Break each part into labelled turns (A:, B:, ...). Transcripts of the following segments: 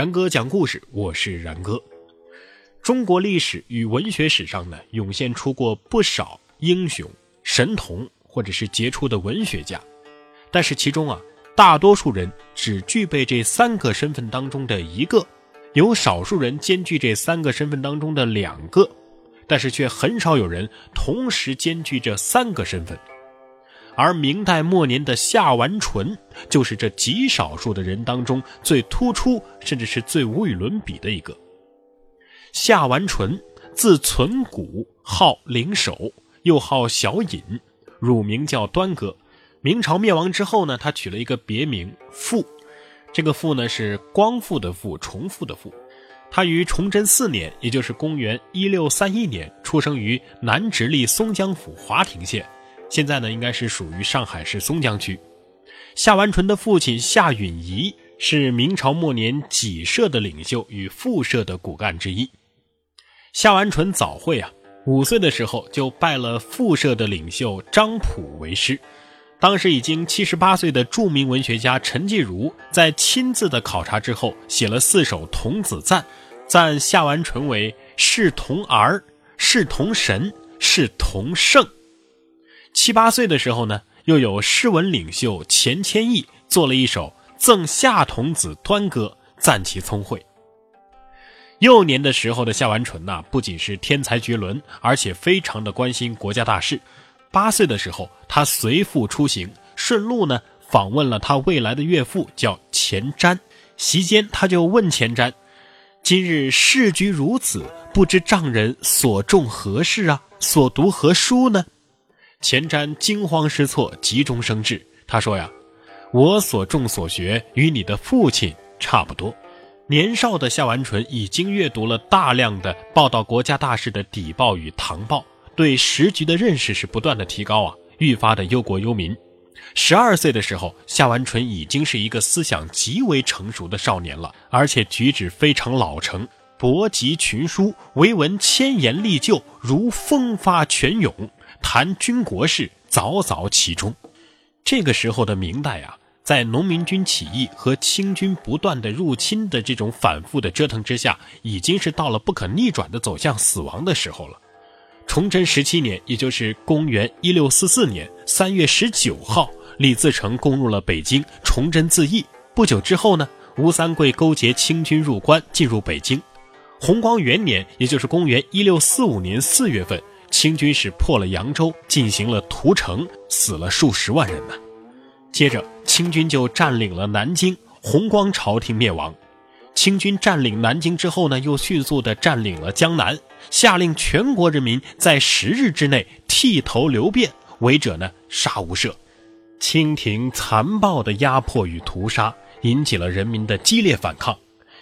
A: 然哥讲故事，我是然哥。中国历史与文学史上呢，涌现出过不少英雄、神童或者是杰出的文学家，但是其中啊，大多数人只具备这三个身份当中的一个，有少数人兼具这三个身份当中的两个，但是却很少有人同时兼具这三个身份。而明代末年的夏完淳，就是这极少数的人当中最突出，甚至是最无与伦比的一个。夏完淳，字存古，号灵首，又号小隐，乳名叫端哥。明朝灭亡之后呢，他取了一个别名复，这个复呢是光复的复，重复的复。他于崇祯四年，也就是公元一六三一年，出生于南直隶松江府华亭县。现在呢，应该是属于上海市松江区。夏完淳的父亲夏允彝是明朝末年己社的领袖与复社的骨干之一。夏完淳早慧啊，五岁的时候就拜了复社的领袖张溥为师。当时已经七十八岁的著名文学家陈继儒，在亲自的考察之后，写了四首童子赞，赞夏完淳为是童儿，是童神，是童圣。七八岁的时候呢，又有诗文领袖钱谦益做了一首《赠夏童子端歌》，赞其聪慧。幼年的时候的夏完淳呐，不仅是天才绝伦，而且非常的关心国家大事。八岁的时候，他随父出行，顺路呢访问了他未来的岳父，叫钱瞻。席间，他就问钱瞻：“今日世局如此，不知丈人所种何事啊？所读何书呢？”钱瞻惊慌失措，急中生智。他说：“呀，我所种所学与你的父亲差不多。”年少的夏完淳已经阅读了大量的报道国家大事的邸报与唐报，对时局的认识是不断的提高啊，愈发的忧国忧民。十二岁的时候，夏完淳已经是一个思想极为成熟的少年了，而且举止非常老成，博集群书，为文千言历就，如风发泉涌。谈军国事，早早其中。这个时候的明代啊，在农民军起义和清军不断的入侵的这种反复的折腾之下，已经是到了不可逆转的走向死亡的时候了。崇祯十七年，也就是公元一六四四年三月十九号，李自成攻入了北京，崇祯自缢。不久之后呢，吴三桂勾结清军入关，进入北京。弘光元年，也就是公元一六四五年四月份。清军是破了扬州，进行了屠城，死了数十万人呢。接着，清军就占领了南京，弘光朝廷灭亡。清军占领南京之后呢，又迅速的占领了江南，下令全国人民在十日之内剃头留辫，违者呢杀无赦。清廷残暴的压迫与屠杀，引起了人民的激烈反抗。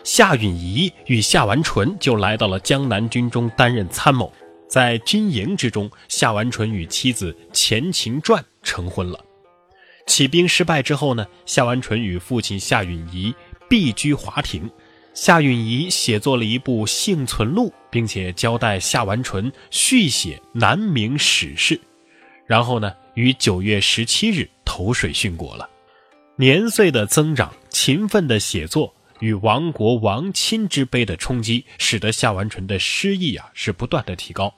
A: 夏允彝与夏完淳就来到了江南军中担任参谋。在军营之中，夏完淳与妻子钱勤传成婚了。起兵失败之后呢，夏完淳与父亲夏允彝避居华亭。夏允彝写作了一部《幸存录》，并且交代夏完淳续写南明史事。然后呢，于九月十七日投水殉国了。年岁的增长，勤奋的写作。与亡国亡亲之悲的冲击，使得夏完淳的诗意啊是不断的提高。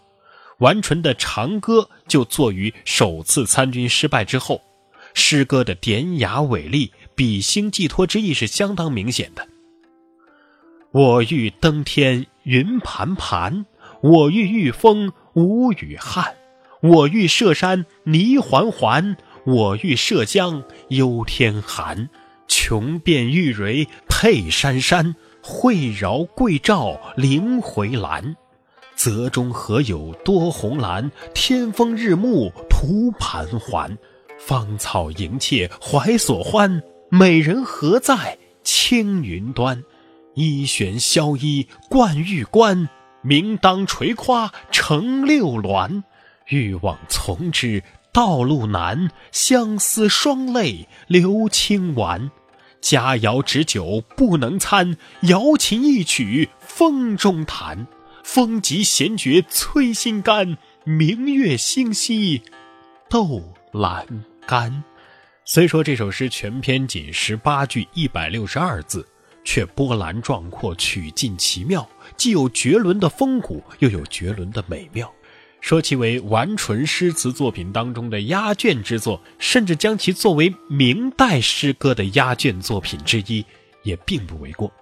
A: 完淳的长歌就作于首次参军失败之后，诗歌的典雅伟丽、比兴寄托之意是相当明显的。我欲登天云盘盘，我欲御风无雨汉，我欲涉山泥环环，我欲涉江忧天寒。穷变玉蕊佩珊珊，惠饶桂照灵回蓝。泽中何有多红蓝？天风日暮徒盘桓。芳草盈妾怀所欢，美人何在青云端？衣悬绡衣冠玉冠，名当垂夸成六鸾。欲往从之，道路难，相思双泪流清丸。佳肴旨酒不能餐，瑶琴一曲风中弹。风急弦绝催心肝，明月星稀斗阑干。虽说这首诗全篇仅十八句一百六十二字，却波澜壮阔，曲尽奇妙，既有绝伦的风骨，又有绝伦的美妙。说其为完纯诗词作品当中的压卷之作，甚至将其作为明代诗歌的压卷作品之一，也并不为过。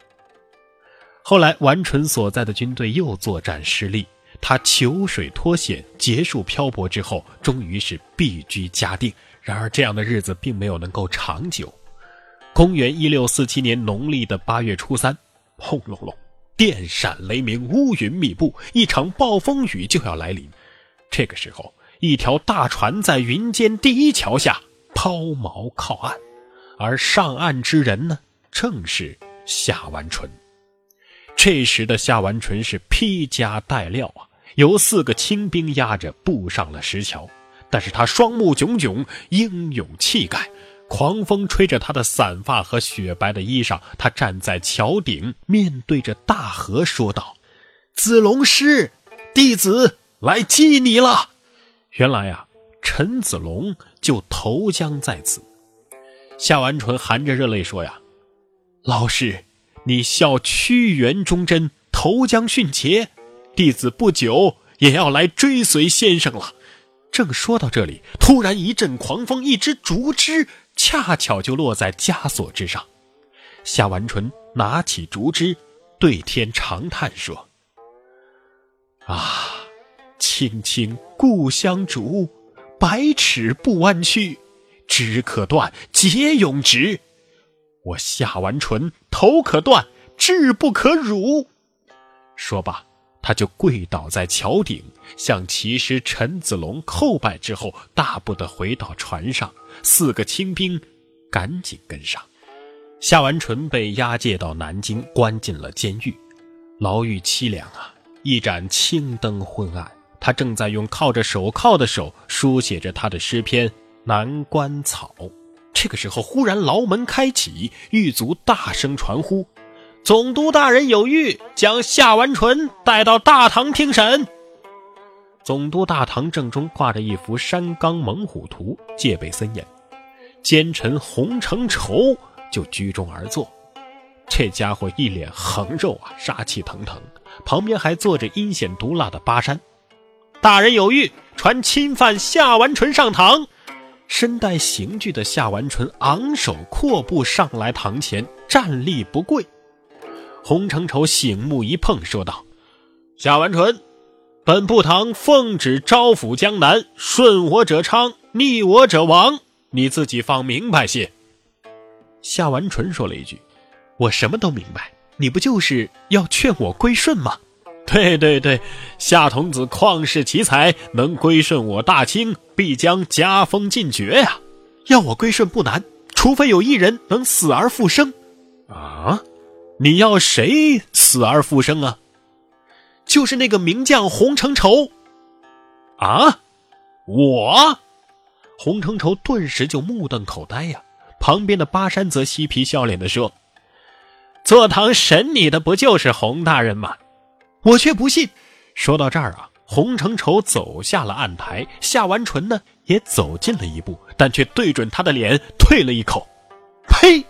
A: 后来，完纯所在的军队又作战失利，他求水脱险，结束漂泊之后，终于是避居嘉定。然而，这样的日子并没有能够长久。公元一六四七年农历的八月初三，轰隆隆，电闪雷鸣，乌云密布，一场暴风雨就要来临。这个时候，一条大船在云间第一桥下抛锚靠岸，而上岸之人呢，正是夏完淳。这时的夏完淳是披枷带料啊，由四个清兵押着步上了石桥。但是他双目炯炯，英勇气概，狂风吹着他的散发和雪白的衣裳，他站在桥顶，面对着大河说道：“子龙师，弟子。”来祭你了！原来呀，陈子龙就投江在此。夏完淳含着热泪说：“呀，老师，你效屈原忠贞，投江殉节，弟子不久也要来追随先生了。”正说到这里，突然一阵狂风，一只竹枝恰巧就落在枷锁之上。夏完淳拿起竹枝，对天长叹说：“啊！”青青故乡竹，百尺不弯曲，枝可断，节永直。我夏完淳头可断，志不可辱。说罢，他就跪倒在桥顶，向骑师陈子龙叩拜之后，大步的回到船上。四个清兵赶紧跟上。夏完淳被押解到南京，关进了监狱。牢狱凄凉啊，一盏青灯昏暗。他正在用靠着手铐的手书写着他的诗篇《南关草》。这个时候，忽然牢门开启，狱卒大声传呼：“总督大人有谕，将夏完淳带到大堂听审。”总督大堂正中挂着一幅山冈猛虎图，戒备森严。奸臣洪承畴就居中而坐，这家伙一脸横肉啊，杀气腾腾。旁边还坐着阴险毒辣的巴山。大人有谕，传钦犯夏完淳上堂。身带刑具的夏完淳昂首阔步上来堂前，站立不跪。洪承畴醒目一碰，说道：“夏完淳，本部堂奉旨招抚江南，顺我者昌，逆我者亡。你自己放明白些。”夏完淳说了一句：“我什么都明白，你不就是要劝我归顺吗？” 对对对，夏童子旷世奇才，能归顺我大清，必将加封进爵呀！要我归顺不难，除非有一人能死而复生。啊，你要谁死而复生啊？就是那个名将洪承畴。啊，我？洪承畴顿时就目瞪口呆呀。旁边的巴山则嬉皮笑脸的说：“坐堂审你的不就是洪大人吗？”我却不信。说到这儿啊，洪承畴走下了案台，夏完淳呢也走近了一步，但却对准他的脸退了一口。呸！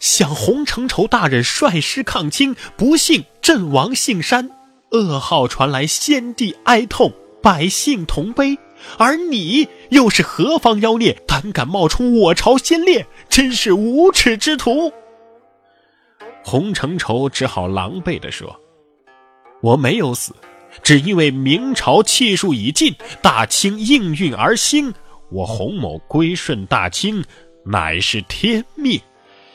A: 想洪承畴大人率师抗清，不幸阵亡杏山，噩耗传来，先帝哀痛，百姓同悲。而你又是何方妖孽，胆敢冒充我朝先烈，真是无耻之徒！洪承畴只好狼狈地说。我没有死，只因为明朝气数已尽，大清应运而兴。我洪某归顺大清，乃是天命。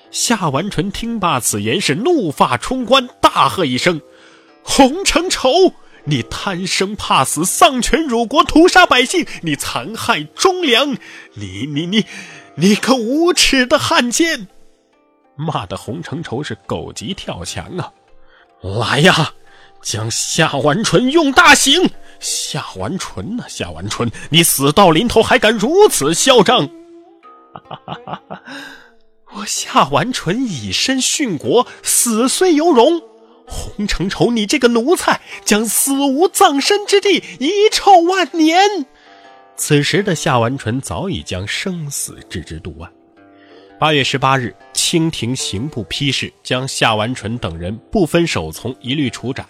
A: 夏完淳听罢此言，是怒发冲冠，大喝一声：“洪承畴，你贪生怕死，丧权辱国，屠杀百姓！你残害忠良！你你你，你个无耻的汉奸！”骂得洪承畴是狗急跳墙啊！来呀！将夏完淳用大刑！夏完淳呐，夏完淳，你死到临头还敢如此嚣张！哈哈哈哈我夏完淳以身殉国，死虽犹荣。洪承畴，你这个奴才，将死无葬身之地，遗臭万年。此时的夏完淳早已将生死置之度外。八月十八日，清廷刑部批示，将夏完淳等人不分首从，一律处斩。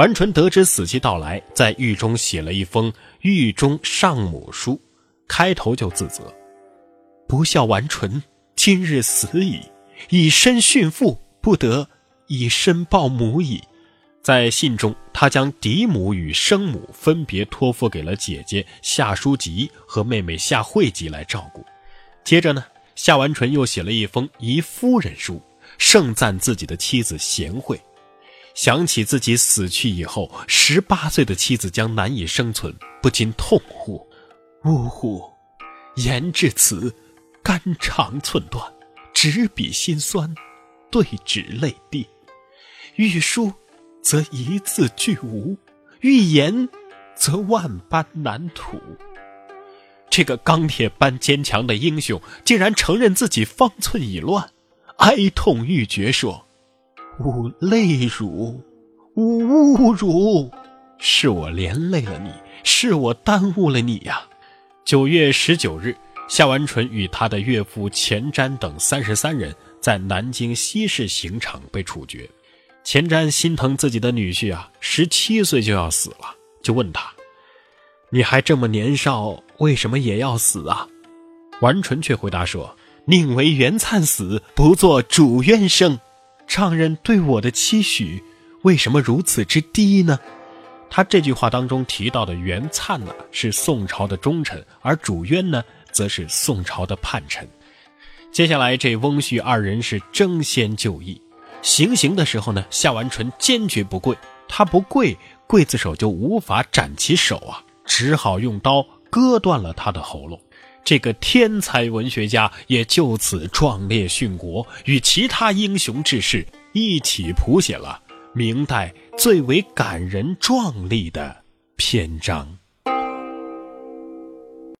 A: 完淳得知死期到来，在狱中写了一封狱中上母书，开头就自责：“不孝完淳，今日死矣，以身殉父，不得以身报母矣。”在信中，他将嫡母与生母分别托付给了姐姐夏书吉和妹妹夏惠吉来照顾。接着呢，夏完淳又写了一封遗夫人书，盛赞自己的妻子贤惠。想起自己死去以后，十八岁的妻子将难以生存，不禁痛呼：“呜呼！言至此，肝肠寸断，执笔心酸，对纸泪滴。欲书。”则一字俱无，欲言则万般难吐。这个钢铁般坚强的英雄，竟然承认自己方寸已乱，哀痛欲绝，说：“吾泪如，吾侮辱，是我连累了你，是我耽误了你呀。”九月十九日，夏完淳与他的岳父钱瞻等三十三人在南京西市刑场被处决。钱瞻心疼自己的女婿啊，十七岁就要死了，就问他：“你还这么年少，为什么也要死啊？”完淳却回答说：“宁为袁灿死，不做主冤生。丈人对我的期许，为什么如此之低呢？”他这句话当中提到的袁灿呢，是宋朝的忠臣，而主冤呢，则是宋朝的叛臣。接下来，这翁婿二人是争先就义。行刑的时候呢，夏完淳坚决不跪，他不跪，刽子手就无法斩其手啊，只好用刀割断了他的喉咙。这个天才文学家也就此壮烈殉国，与其他英雄志士一起谱写了明代最为感人壮丽的篇章。